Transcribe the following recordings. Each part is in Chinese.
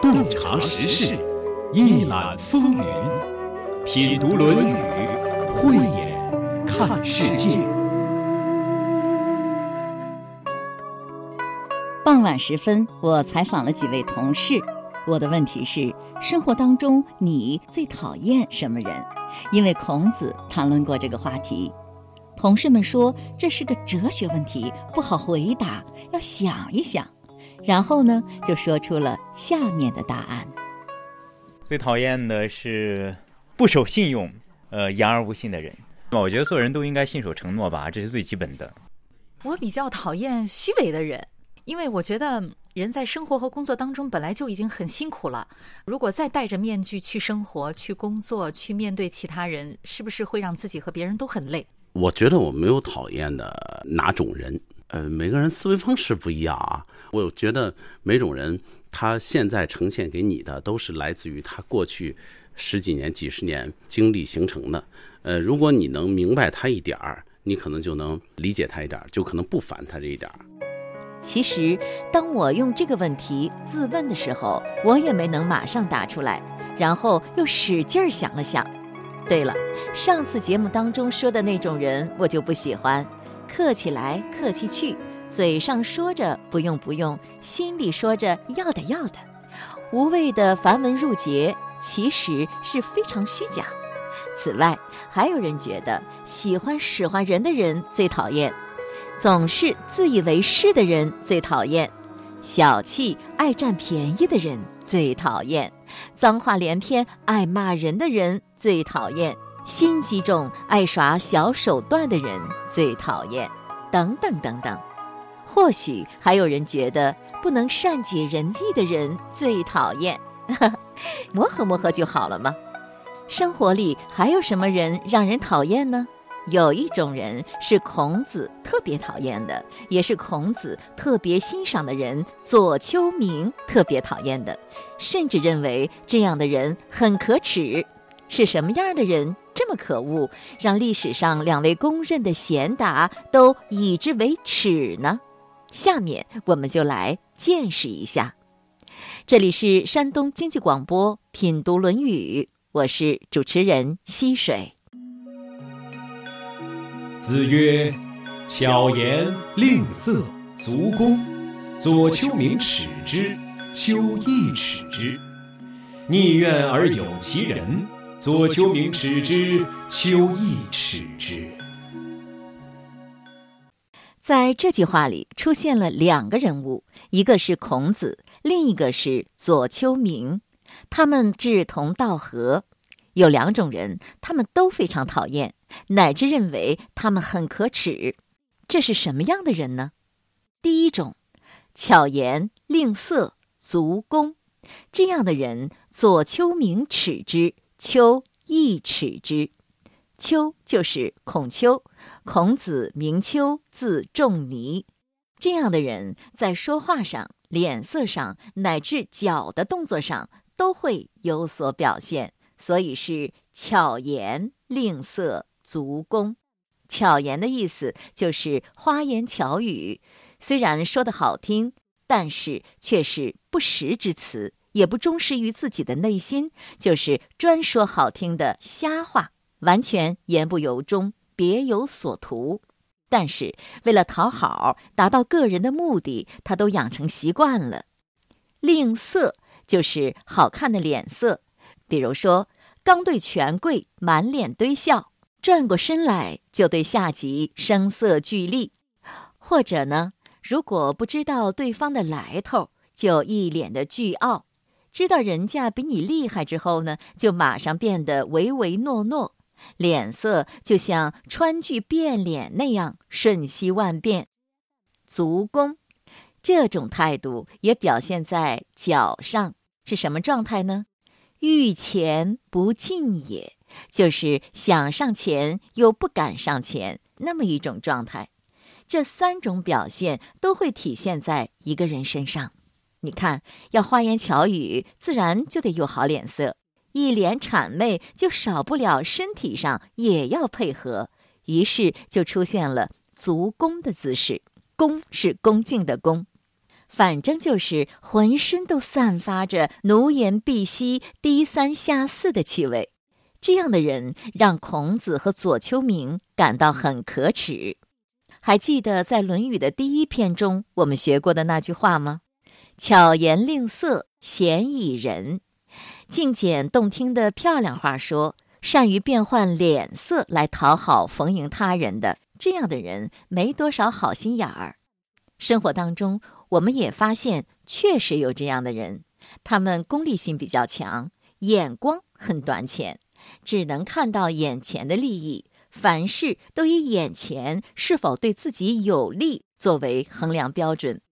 洞察时事，一览风云，品读《论语》，慧眼看世界。傍晚时分，我采访了几位同事。我的问题是：生活当中你最讨厌什么人？因为孔子谈论过这个话题。同事们说这是个哲学问题，不好回答，要想一想。然后呢，就说出了下面的答案。最讨厌的是不守信用、呃言而无信的人。我觉得所有人都应该信守承诺吧，这是最基本的。我比较讨厌虚伪的人，因为我觉得人在生活和工作当中本来就已经很辛苦了，如果再戴着面具去生活、去工作、去面对其他人，是不是会让自己和别人都很累？我觉得我没有讨厌的哪种人，呃，每个人思维方式不一样啊。我觉得每种人他现在呈现给你的都是来自于他过去十几年、几十年经历形成的。呃，如果你能明白他一点儿，你可能就能理解他一点儿，就可能不烦他这一点儿。其实，当我用这个问题自问的时候，我也没能马上答出来，然后又使劲儿想了想。对了，上次节目当中说的那种人，我就不喜欢，客气来客气去，嘴上说着不用不用，心里说着要的要的，无谓的繁文缛节，其实是非常虚假。此外，还有人觉得喜欢使唤人的人最讨厌，总是自以为是的人最讨厌，小气爱占便宜的人最讨厌。脏话连篇、爱骂人的人最讨厌；心机重、爱耍小手段的人最讨厌。等等等等，或许还有人觉得不能善解人意的人最讨厌。磨合磨合就好了吗？生活里还有什么人让人讨厌呢？有一种人是孔子特别讨厌的，也是孔子特别欣赏的人——左丘明特别讨厌的，甚至认为这样的人很可耻。是什么样的人这么可恶，让历史上两位公认的贤达都以之为耻呢？下面我们就来见识一下。这里是山东经济广播《品读论语》，我是主持人溪水。子曰：“巧言令色，足恭。左丘明耻之，丘亦耻之。逆愿而有其人，左丘明耻之，丘亦耻之。”在这句话里出现了两个人物，一个是孔子，另一个是左丘明。他们志同道合。有两种人，他们都非常讨厌。乃至认为他们很可耻，这是什么样的人呢？第一种，巧言令色，足恭，这样的人，左丘明耻之，丘一尺之。丘就是孔丘，孔子名丘，字仲尼。这样的人在说话上、脸色上，乃至脚的动作上，都会有所表现，所以是巧言令色。足弓，巧言的意思就是花言巧语，虽然说的好听，但是却是不实之词，也不忠实于自己的内心，就是专说好听的瞎话，完全言不由衷，别有所图。但是为了讨好，达到个人的目的，他都养成习惯了。吝啬就是好看的脸色，比如说刚对权贵满脸堆笑。转过身来就对下级声色俱厉，或者呢，如果不知道对方的来头，就一脸的倨傲；知道人家比你厉害之后呢，就马上变得唯唯诺诺，脸色就像川剧变脸那样瞬息万变。足弓，这种态度也表现在脚上，是什么状态呢？欲前不进也。就是想上前又不敢上前，那么一种状态。这三种表现都会体现在一个人身上。你看，要花言巧语，自然就得有好脸色；一脸谄媚，就少不了身体上也要配合。于是就出现了足弓的姿势。弓是恭敬的恭。反正就是浑身都散发着奴颜婢膝、低三下四的气味。这样的人让孔子和左丘明感到很可耻。还记得在《论语》的第一篇中我们学过的那句话吗？巧言令色，鲜矣仁。精简动听的漂亮话说，善于变换脸色来讨好逢迎他人的这样的人，没多少好心眼儿。生活当中，我们也发现确实有这样的人，他们功利性比较强，眼光很短浅，只能看到眼前的利益，凡事都以眼前是否对自己有利作为衡量标准。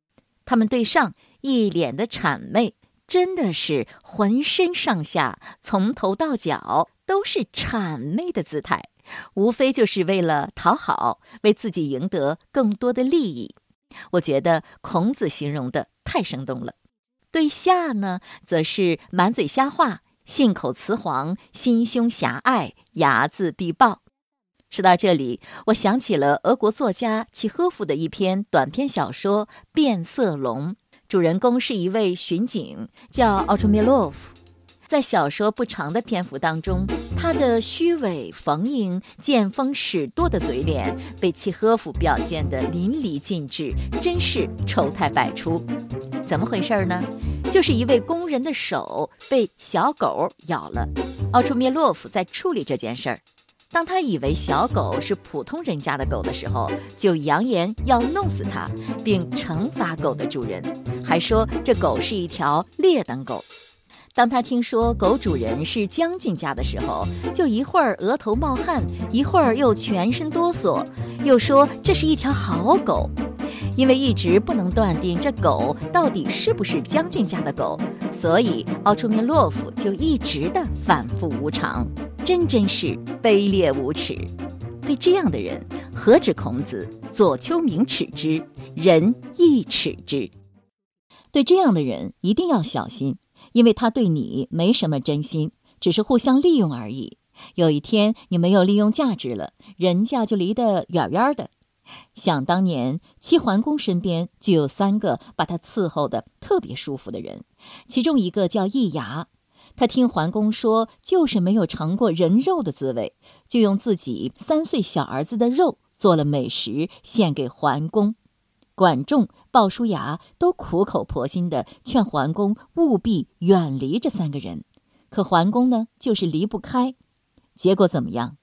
他们对上一脸的谄媚。真的是浑身上下从头到脚都是谄媚的姿态，无非就是为了讨好，为自己赢得更多的利益。我觉得孔子形容的太生动了。对下呢，则是满嘴瞎话，信口雌黄，心胸狭隘，睚眦必报。说到这里，我想起了俄国作家契诃夫的一篇短篇小说《变色龙》。主人公是一位巡警，叫奥楚米洛夫。在小说不长的篇幅当中，他的虚伪逢迎、见风使舵的嘴脸被契诃夫表现得淋漓尽致，真是丑态百出。怎么回事呢？就是一位工人的手被小狗咬了，奥楚米洛夫在处理这件事儿。当他以为小狗是普通人家的狗的时候，就扬言要弄死它，并惩罚狗的主人，还说这狗是一条劣等狗。当他听说狗主人是将军家的时候，就一会儿额头冒汗，一会儿又全身哆嗦，又说这是一条好狗。因为一直不能断定这狗到底是不是将军家的狗，所以奥楚明洛夫就一直的反复无常，真真是卑劣无耻。对这样的人，何止孔子、左丘明耻之，人亦耻之。对这样的人一定要小心，因为他对你没什么真心，只是互相利用而已。有一天你没有利用价值了，人家就离得远远的。想当年，齐桓公身边就有三个把他伺候的特别舒服的人，其中一个叫易牙。他听桓公说，就是没有尝过人肉的滋味，就用自己三岁小儿子的肉做了美食献给桓公。管仲、鲍叔牙都苦口婆心地劝桓公务必远离这三个人，可桓公呢，就是离不开。结果怎么样？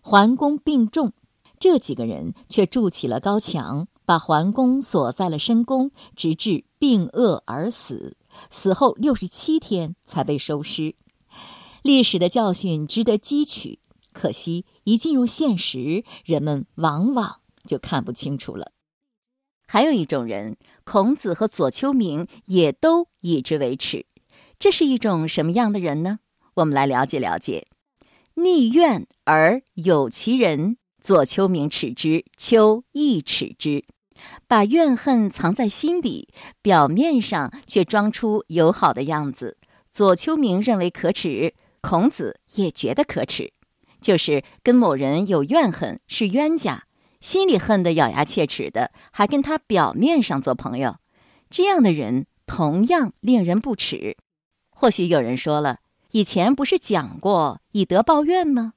桓公病重。这几个人却筑起了高墙，把桓公锁在了深宫，直至病恶而死。死后六十七天才被收尸。历史的教训值得汲取，可惜一进入现实，人们往往就看不清楚了。还有一种人，孔子和左丘明也都以之为耻。这是一种什么样的人呢？我们来了解了解。逆怨而有其人。左丘明耻之，丘亦耻之，把怨恨藏在心里，表面上却装出友好的样子。左丘明认为可耻，孔子也觉得可耻，就是跟某人有怨恨，是冤家，心里恨得咬牙切齿的，还跟他表面上做朋友，这样的人同样令人不齿。或许有人说了，以前不是讲过以德报怨吗？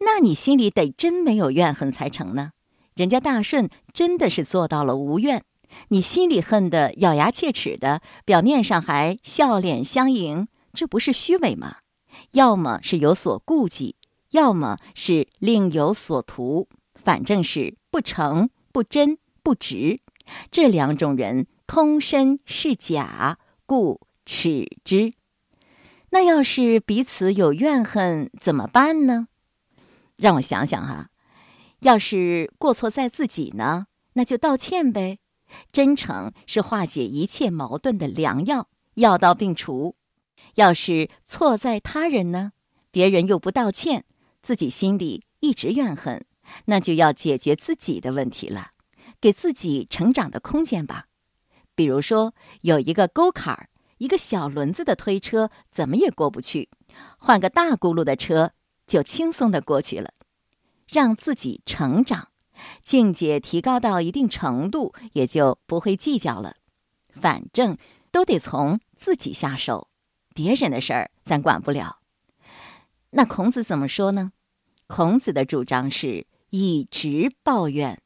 那你心里得真没有怨恨才成呢。人家大顺真的是做到了无怨，你心里恨得咬牙切齿的，表面上还笑脸相迎，这不是虚伪吗？要么是有所顾忌，要么是另有所图，反正是不诚、不真、不直。这两种人通身是假，故耻之。那要是彼此有怨恨，怎么办呢？让我想想哈，要是过错在自己呢，那就道歉呗。真诚是化解一切矛盾的良药，药到病除。要是错在他人呢，别人又不道歉，自己心里一直怨恨，那就要解决自己的问题了，给自己成长的空间吧。比如说，有一个沟坎儿，一个小轮子的推车怎么也过不去，换个大轱辘的车。就轻松的过去了，让自己成长，境界提高到一定程度，也就不会计较了。反正都得从自己下手，别人的事儿咱管不了。那孔子怎么说呢？孔子的主张是以直报怨，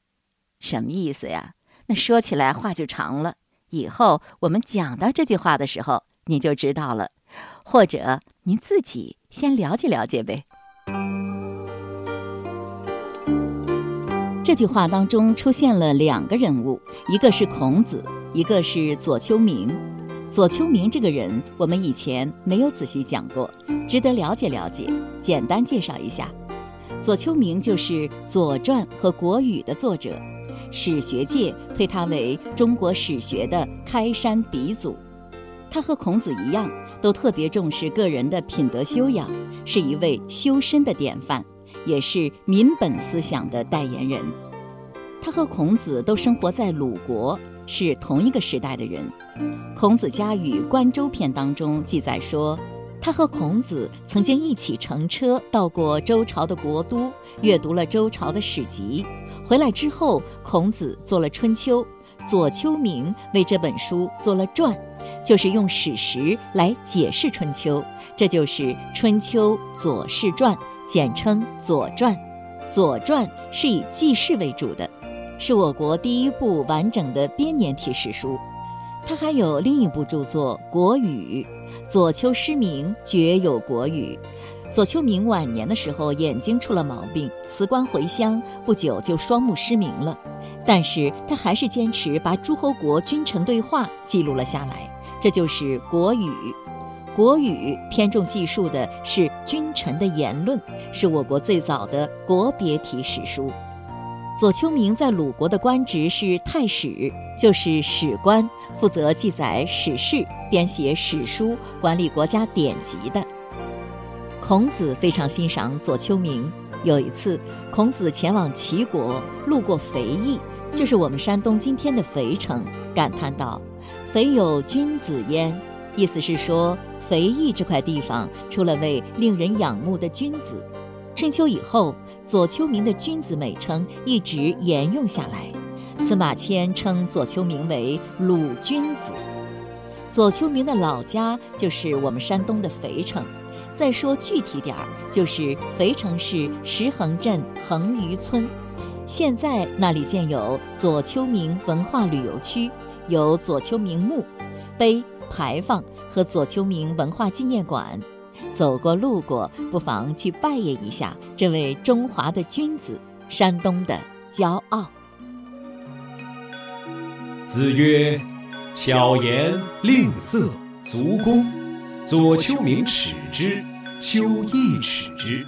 什么意思呀？那说起来话就长了，以后我们讲到这句话的时候，你就知道了，或者您自己先了解了解呗。这句话当中出现了两个人物，一个是孔子，一个是左丘明。左丘明这个人，我们以前没有仔细讲过，值得了解了解。简单介绍一下，左丘明就是《左传》和《国语》的作者，史学界推他为中国史学的开山鼻祖。他和孔子一样，都特别重视个人的品德修养，是一位修身的典范。也是民本思想的代言人，他和孔子都生活在鲁国，是同一个时代的人。孔子家语《关周篇》当中记载说，他和孔子曾经一起乘车到过周朝的国都，阅读了周朝的史籍。回来之后，孔子做了《春秋》，左丘明为这本书做了传，就是用史实来解释《春秋》，这就是《春秋左氏传》。简称《左传》，《左传》是以记事为主的，是我国第一部完整的编年体史书。他还有另一部著作《国语》。左丘失明，绝有《国语》。左丘明晚年的时候，眼睛出了毛病，辞官回乡，不久就双目失明了。但是他还是坚持把诸侯国君臣对话记录了下来，这就是《国语》。国语偏重记述的是君臣的言论，是我国最早的国别体史书。左丘明在鲁国的官职是太史，就是史官，负责记载史事、编写史书、管理国家典籍的。孔子非常欣赏左丘明。有一次，孔子前往齐国，路过肥邑，就是我们山东今天的肥城，感叹道：“肥有君子焉。”意思是说。肥邑这块地方出了位令人仰慕的君子，春秋以后，左丘明的君子美称一直沿用下来。司马迁称左丘明为鲁君子。左丘明的老家就是我们山东的肥城，再说具体点儿，就是肥城市石横镇横余村。现在那里建有左丘明文化旅游区，有左丘明墓、碑、牌坊。和左丘明文化纪念馆，走过路过，不妨去拜谒一下这位中华的君子，山东的骄傲。子曰：“巧言令色，足恭。左丘明耻之，丘亦耻之。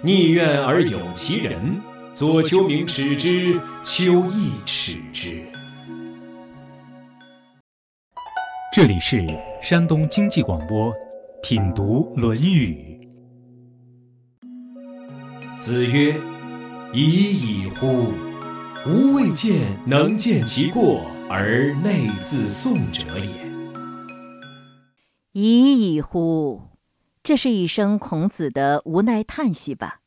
逆愿而有其人，左丘明耻之，丘亦耻之。”这里是山东经济广播，品读《论语》。子曰：“已矣乎！吾未见能见其过而内自颂者也。”已矣乎！这是一声孔子的无奈叹息吧？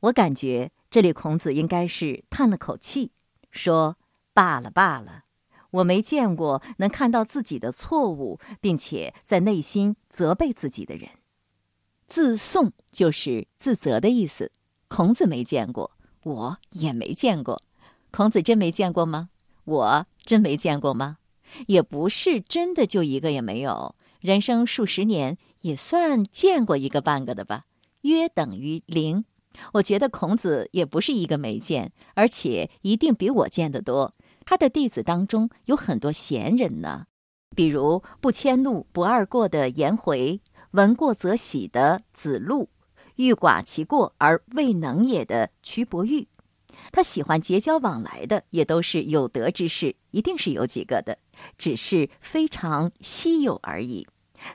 我感觉这里孔子应该是叹了口气，说：“罢了罢了。”我没见过能看到自己的错误，并且在内心责备自己的人。自颂就是自责的意思。孔子没见过，我也没见过。孔子真没见过吗？我真没见过吗？也不是真的就一个也没有。人生数十年，也算见过一个半个的吧，约等于零。我觉得孔子也不是一个没见，而且一定比我见得多。他的弟子当中有很多贤人呢，比如不迁怒、不贰过的颜回，闻过则喜的子路，欲寡其过而未能也的瞿伯玉。他喜欢结交往来的也都是有德之士，一定是有几个的，只是非常稀有而已。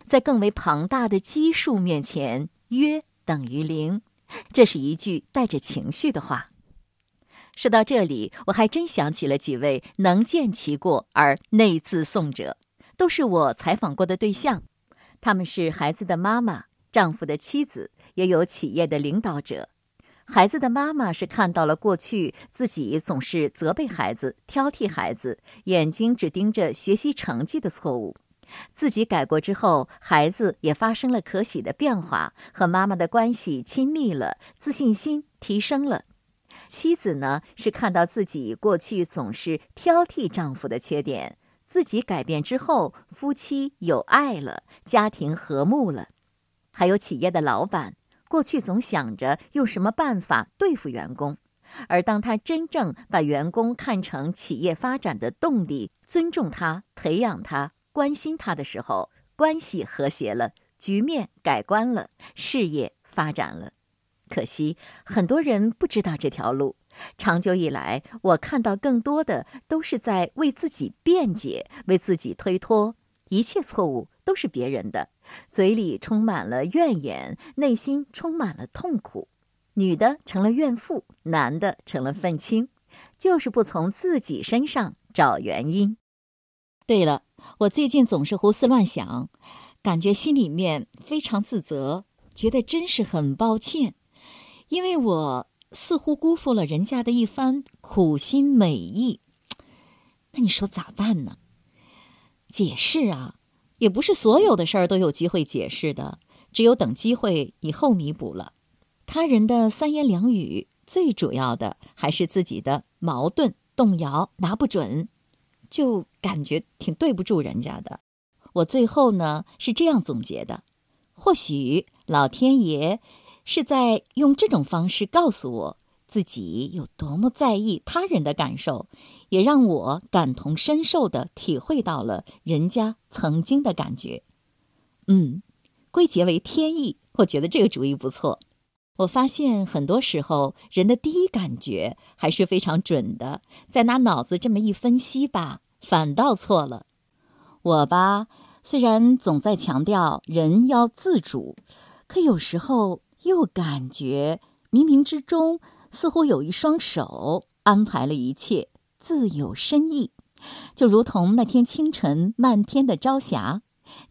在更为庞大的基数面前，约等于零。这是一句带着情绪的话。说到这里，我还真想起了几位能见其过而内自颂者，都是我采访过的对象。他们是孩子的妈妈、丈夫的妻子，也有企业的领导者。孩子的妈妈是看到了过去自己总是责备孩子、挑剔孩子，眼睛只盯着学习成绩的错误。自己改过之后，孩子也发生了可喜的变化，和妈妈的关系亲密了，自信心提升了。妻子呢，是看到自己过去总是挑剔丈夫的缺点，自己改变之后，夫妻有爱了，家庭和睦了。还有企业的老板。过去总想着用什么办法对付员工，而当他真正把员工看成企业发展的动力，尊重他、培养他、关心他的时候，关系和谐了，局面改观了，事业发展了。可惜很多人不知道这条路。长久以来，我看到更多的都是在为自己辩解、为自己推脱，一切错误都是别人的。嘴里充满了怨言，内心充满了痛苦。女的成了怨妇，男的成了愤青，就是不从自己身上找原因。对了，我最近总是胡思乱想，感觉心里面非常自责，觉得真是很抱歉，因为我似乎辜负了人家的一番苦心美意。那你说咋办呢？解释啊！也不是所有的事儿都有机会解释的，只有等机会以后弥补了。他人的三言两语，最主要的还是自己的矛盾、动摇、拿不准，就感觉挺对不住人家的。我最后呢是这样总结的：或许老天爷是在用这种方式告诉我自己有多么在意他人的感受。也让我感同身受的体会到了人家曾经的感觉，嗯，归结为天意，我觉得这个主意不错。我发现很多时候人的第一感觉还是非常准的，再拿脑子这么一分析吧，反倒错了。我吧，虽然总在强调人要自主，可有时候又感觉冥冥之中似乎有一双手安排了一切。自有深意，就如同那天清晨漫天的朝霞，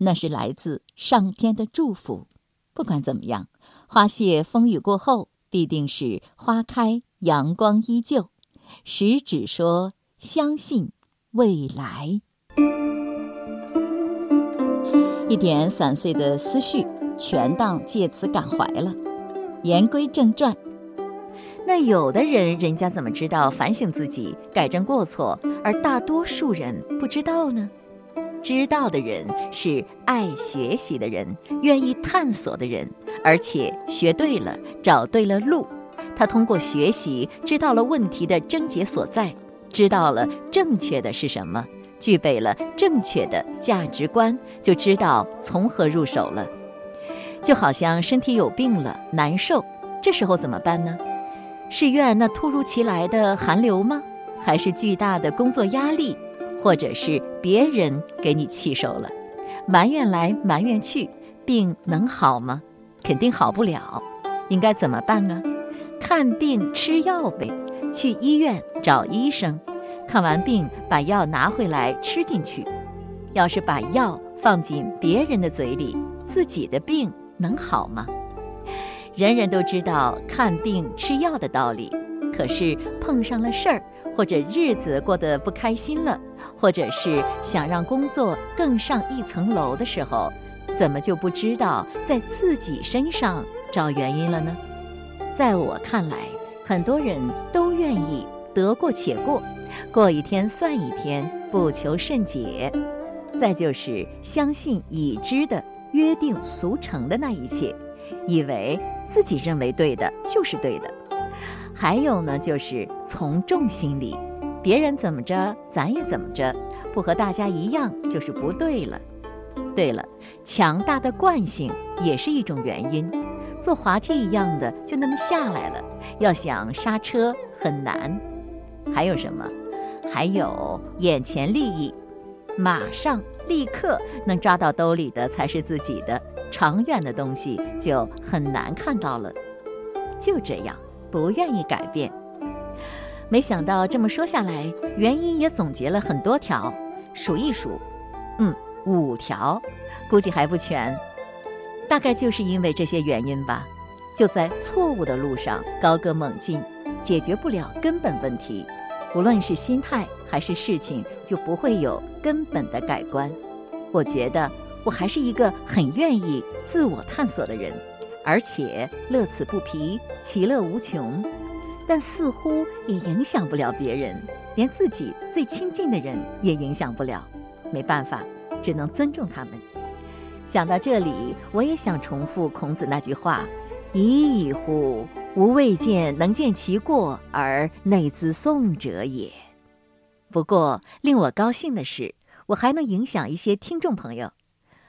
那是来自上天的祝福。不管怎么样，花谢风雨过后，必定是花开阳光依旧。食指说相信未来。一点散碎的思绪，全当借此感怀了。言归正传。那有的人，人家怎么知道反省自己、改正过错，而大多数人不知道呢？知道的人是爱学习的人，愿意探索的人，而且学对了，找对了路。他通过学习知道了问题的症结所在，知道了正确的是什么，具备了正确的价值观，就知道从何入手了。就好像身体有病了，难受，这时候怎么办呢？是怨那突如其来的寒流吗？还是巨大的工作压力，或者是别人给你气受了？埋怨来埋怨去，病能好吗？肯定好不了。应该怎么办呢？看病吃药呗，去医院找医生，看完病把药拿回来吃进去。要是把药放进别人的嘴里，自己的病能好吗？人人都知道看病吃药的道理，可是碰上了事儿，或者日子过得不开心了，或者是想让工作更上一层楼的时候，怎么就不知道在自己身上找原因了呢？在我看来，很多人都愿意得过且过，过一天算一天，不求甚解。再就是相信已知的约定俗成的那一切，以为。自己认为对的就是对的，还有呢，就是从众心理，别人怎么着，咱也怎么着，不和大家一样就是不对了。对了，强大的惯性也是一种原因，坐滑梯一样的就那么下来了，要想刹车很难。还有什么？还有眼前利益，马上立刻能抓到兜里的才是自己的。长远的东西就很难看到了，就这样不愿意改变。没想到这么说下来，原因也总结了很多条，数一数，嗯，五条，估计还不全。大概就是因为这些原因吧。就在错误的路上高歌猛进，解决不了根本问题，无论是心态还是事情，就不会有根本的改观。我觉得我还是一个很愿意自我探索的人，而且乐此不疲，其乐无穷。但似乎也影响不了别人，连自己最亲近的人也影响不了。没办法，只能尊重他们。想到这里，我也想重复孔子那句话：“已矣乎！吾未见能见其过而内自颂者也。”不过，令我高兴的是，我还能影响一些听众朋友。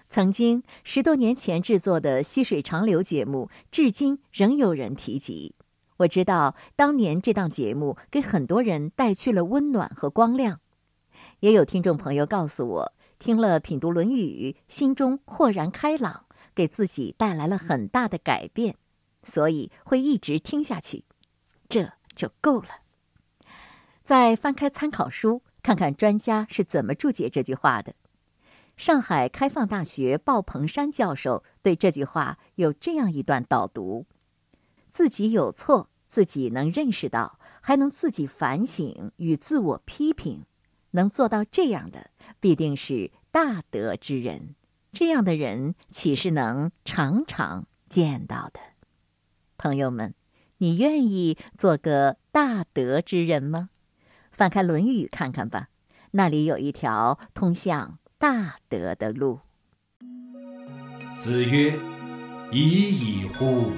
曾经十多年前制作的《溪水长流》节目，至今仍有人提及。我知道当年这档节目给很多人带去了温暖和光亮，也有听众朋友告诉我，听了品读《论语》，心中豁然开朗，给自己带来了很大的改变，所以会一直听下去，这就够了。再翻开参考书，看看专家是怎么注解这句话的。上海开放大学鲍鹏山教授对这句话有这样一段导读。自己有错，自己能认识到，还能自己反省与自我批评，能做到这样的，必定是大德之人。这样的人岂是能常常见到的？朋友们，你愿意做个大德之人吗？翻开《论语》看看吧，那里有一条通向大德的路。子曰：“已矣乎！”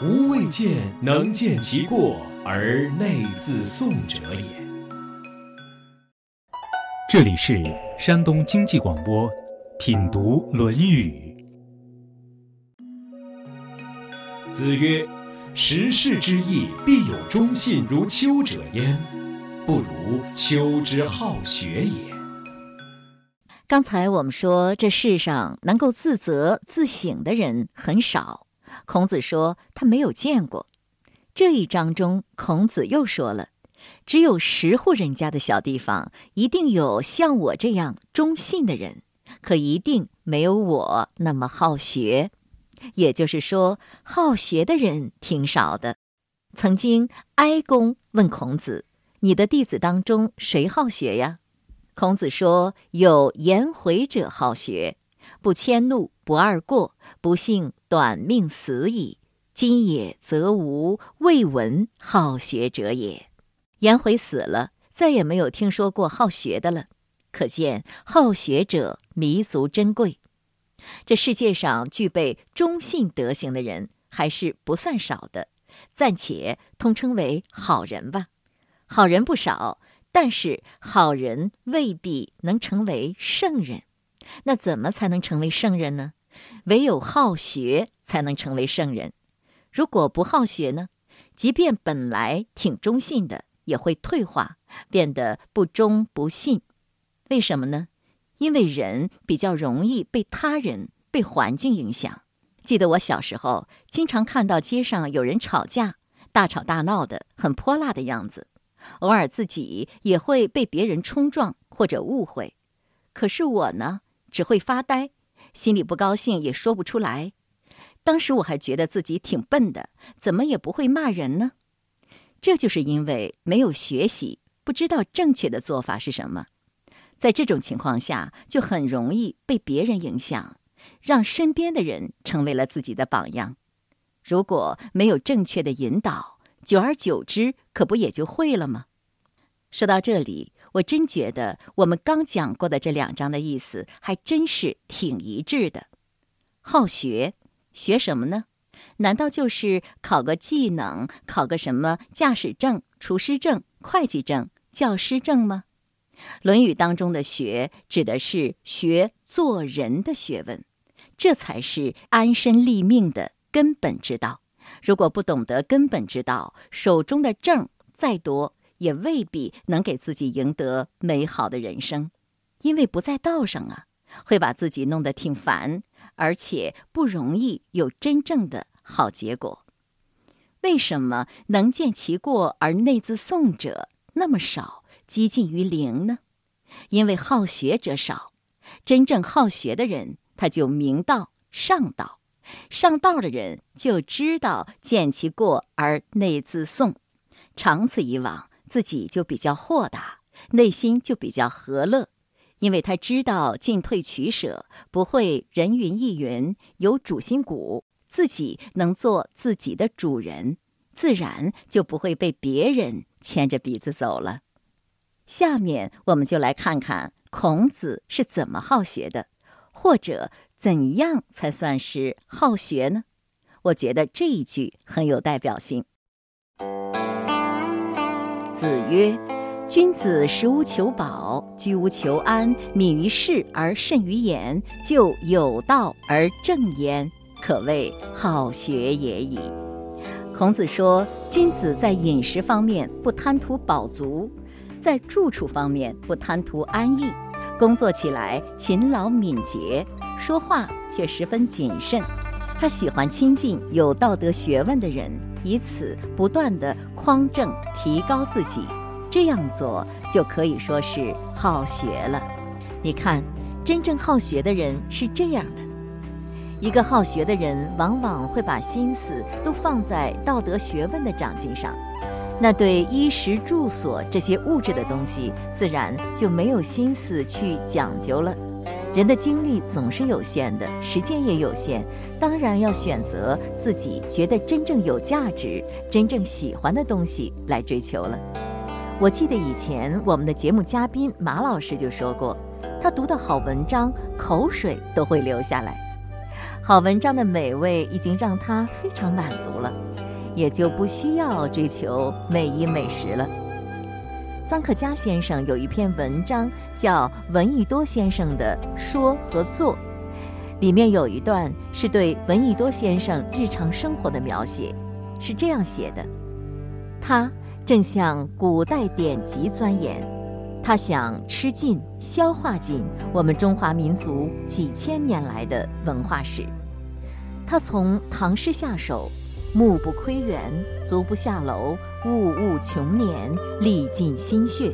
吾未见能见其过而内自颂者也。这里是山东经济广播《品读论语》。子曰：“时事之义，必有忠信如丘者焉，不如丘之好学也。”刚才我们说，这世上能够自责自省的人很少。孔子说他没有见过。这一章中，孔子又说了，只有十户人家的小地方，一定有像我这样忠信的人，可一定没有我那么好学。也就是说，好学的人挺少的。曾经，哀公问孔子：“你的弟子当中谁好学呀？”孔子说：“有颜回者好学。”不迁怒，不贰过，不幸短命死矣。今也则无未闻好学者也。颜回死了，再也没有听说过好学的了。可见好学者弥足珍贵。这世界上具备忠信德行的人还是不算少的，暂且通称为好人吧。好人不少，但是好人未必能成为圣人。那怎么才能成为圣人呢？唯有好学才能成为圣人。如果不好学呢？即便本来挺忠信的，也会退化，变得不忠不信。为什么呢？因为人比较容易被他人、被环境影响。记得我小时候，经常看到街上有人吵架，大吵大闹的，很泼辣的样子。偶尔自己也会被别人冲撞或者误会。可是我呢？只会发呆，心里不高兴也说不出来。当时我还觉得自己挺笨的，怎么也不会骂人呢？这就是因为没有学习，不知道正确的做法是什么。在这种情况下，就很容易被别人影响，让身边的人成为了自己的榜样。如果没有正确的引导，久而久之，可不也就会了吗？说到这里。我真觉得我们刚讲过的这两章的意思还真是挺一致的。好学，学什么呢？难道就是考个技能，考个什么驾驶证、厨师证、会计证、教师证吗？《论语》当中的“学”指的是学做人的学问，这才是安身立命的根本之道。如果不懂得根本之道，手中的证再多。也未必能给自己赢得美好的人生，因为不在道上啊，会把自己弄得挺烦，而且不容易有真正的好结果。为什么能见其过而内自颂者那么少，几近于零呢？因为好学者少，真正好学的人，他就明道、上道，上道的人就知道见其过而内自颂，长此以往，自己就比较豁达，内心就比较和乐，因为他知道进退取舍，不会人云亦云，有主心骨，自己能做自己的主人，自然就不会被别人牵着鼻子走了。下面我们就来看看孔子是怎么好学的，或者。怎样才算是好学呢？我觉得这一句很有代表性。子曰：“君子食无求饱，居无求安，敏于事而慎于言，就有道而正焉，可谓好学也已。”孔子说，君子在饮食方面不贪图饱足，在住处方面不贪图安逸，工作起来勤劳敏捷。说话却十分谨慎，他喜欢亲近有道德学问的人，以此不断的匡正提高自己。这样做就可以说是好学了。你看，真正好学的人是这样的：一个好学的人，往往会把心思都放在道德学问的长进上，那对衣食住所这些物质的东西，自然就没有心思去讲究了。人的精力总是有限的，时间也有限，当然要选择自己觉得真正有价值、真正喜欢的东西来追求了。我记得以前我们的节目嘉宾马老师就说过，他读的好文章，口水都会流下来。好文章的美味已经让他非常满足了，也就不需要追求美衣美食了。臧克家先生有一篇文章叫《闻一多先生的说和做》，里面有一段是对闻一多先生日常生活的描写，是这样写的：他正向古代典籍钻研，他想吃尽、消化尽我们中华民族几千年来的文化史。他从唐诗下手。目不窥园，足不下楼，物物穷年，历尽心血。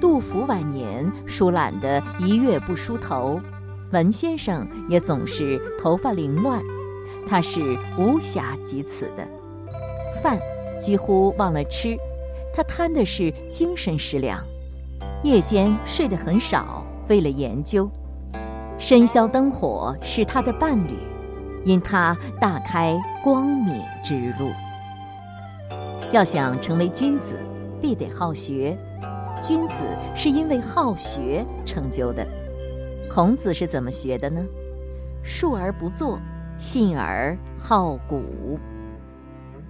杜甫晚年疏懒得一月不梳头，文先生也总是头发凌乱，他是无暇及此的。饭几乎忘了吃，他贪的是精神食粮，夜间睡得很少，为了研究。深宵灯火是他的伴侣。因他大开光明之路。要想成为君子，必得好学。君子是因为好学成就的。孔子是怎么学的呢？述而不作，信而好古。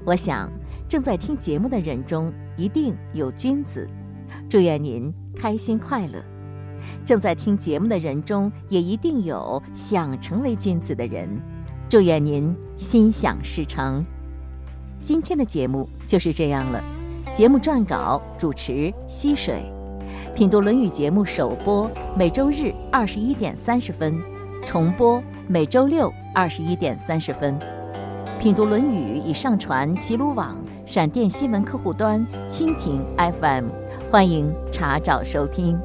我想，正在听节目的人中一定有君子。祝愿您开心快乐。正在听节目的人中也一定有想成为君子的人。祝愿您心想事成。今天的节目就是这样了。节目撰稿主持溪水，品读《论语》节目首播每周日二十一点三十分，重播每周六二十一点三十分。品读《论语》已上传齐鲁网、闪电新闻客户端、蜻蜓 FM，欢迎查找收听。